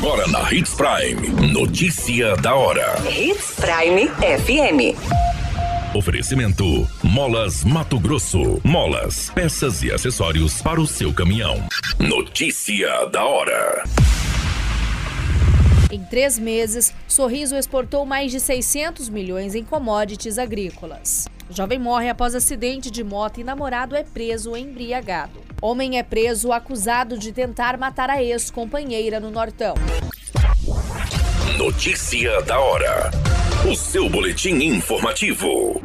Agora na Hits Prime. Notícia da hora. Hits Prime FM. Oferecimento: Molas Mato Grosso. Molas, peças e acessórios para o seu caminhão. Notícia da hora. Em três meses, Sorriso exportou mais de 600 milhões em commodities agrícolas. Jovem morre após acidente de moto e namorado é preso embriagado. Homem é preso acusado de tentar matar a ex-companheira no Nortão. Notícia da hora. O seu boletim informativo.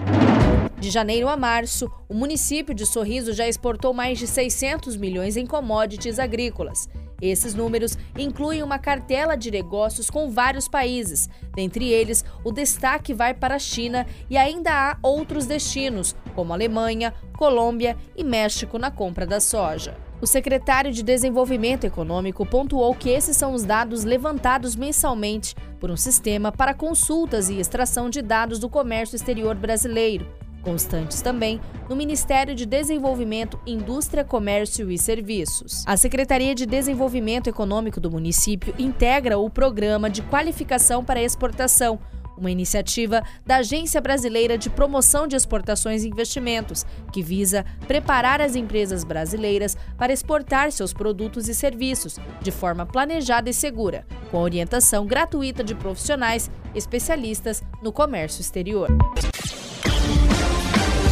De janeiro a março, o município de Sorriso já exportou mais de 600 milhões em commodities agrícolas. Esses números incluem uma cartela de negócios com vários países. Dentre eles, o destaque vai para a China e ainda há outros destinos, como Alemanha, Colômbia e México na compra da soja. O secretário de Desenvolvimento Econômico pontuou que esses são os dados levantados mensalmente por um sistema para consultas e extração de dados do comércio exterior brasileiro constantes também no Ministério de Desenvolvimento, Indústria, Comércio e Serviços. A Secretaria de Desenvolvimento Econômico do município integra o Programa de Qualificação para Exportação, uma iniciativa da Agência Brasileira de Promoção de Exportações e Investimentos, que visa preparar as empresas brasileiras para exportar seus produtos e serviços de forma planejada e segura, com orientação gratuita de profissionais especialistas no comércio exterior.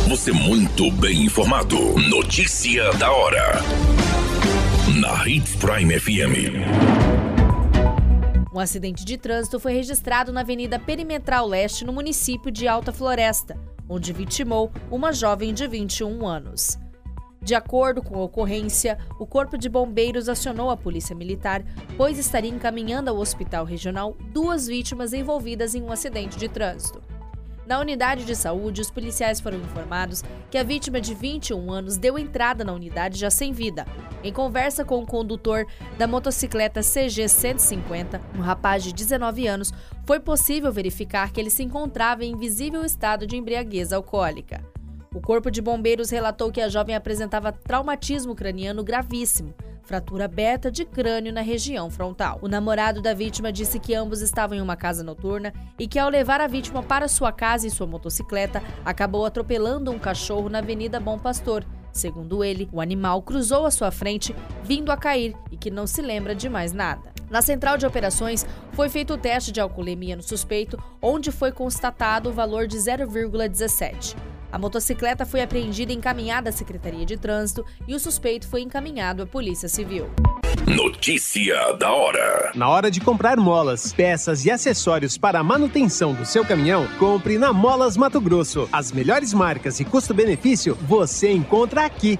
Você muito bem informado. Notícia da hora. Na Hits Prime FM. Um acidente de trânsito foi registrado na Avenida Perimetral Leste, no município de Alta Floresta, onde vitimou uma jovem de 21 anos. De acordo com a ocorrência, o Corpo de Bombeiros acionou a Polícia Militar, pois estaria encaminhando ao Hospital Regional duas vítimas envolvidas em um acidente de trânsito. Na unidade de saúde, os policiais foram informados que a vítima de 21 anos deu entrada na unidade já sem vida. Em conversa com o condutor da motocicleta CG 150, um rapaz de 19 anos, foi possível verificar que ele se encontrava em visível estado de embriaguez alcoólica. O Corpo de Bombeiros relatou que a jovem apresentava traumatismo craniano gravíssimo, fratura aberta de crânio na região frontal. O namorado da vítima disse que ambos estavam em uma casa noturna e que, ao levar a vítima para sua casa em sua motocicleta, acabou atropelando um cachorro na Avenida Bom Pastor. Segundo ele, o animal cruzou a sua frente, vindo a cair e que não se lembra de mais nada. Na central de operações, foi feito o teste de alcoolemia no suspeito, onde foi constatado o valor de 0,17. A motocicleta foi apreendida e encaminhada à Secretaria de Trânsito e o suspeito foi encaminhado à Polícia Civil. Notícia da hora. Na hora de comprar molas, peças e acessórios para a manutenção do seu caminhão, compre na Molas Mato Grosso. As melhores marcas e custo-benefício você encontra aqui.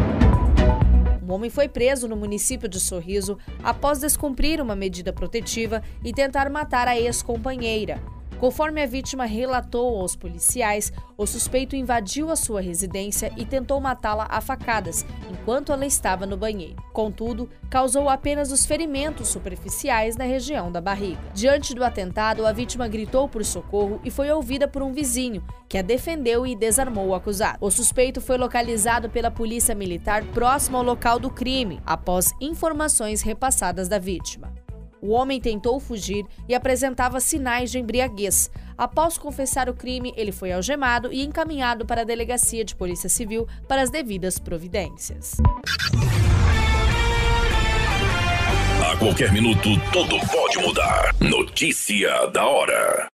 Um homem foi preso no município de Sorriso após descumprir uma medida protetiva e tentar matar a ex-companheira. Conforme a vítima relatou aos policiais, o suspeito invadiu a sua residência e tentou matá-la a facadas enquanto ela estava no banheiro. Contudo, causou apenas os ferimentos superficiais na região da barriga. Diante do atentado, a vítima gritou por socorro e foi ouvida por um vizinho, que a defendeu e desarmou o acusado. O suspeito foi localizado pela polícia militar próximo ao local do crime, após informações repassadas da vítima. O homem tentou fugir e apresentava sinais de embriaguez. Após confessar o crime, ele foi algemado e encaminhado para a delegacia de Polícia Civil para as devidas providências. A qualquer minuto, tudo pode mudar. Notícia da hora.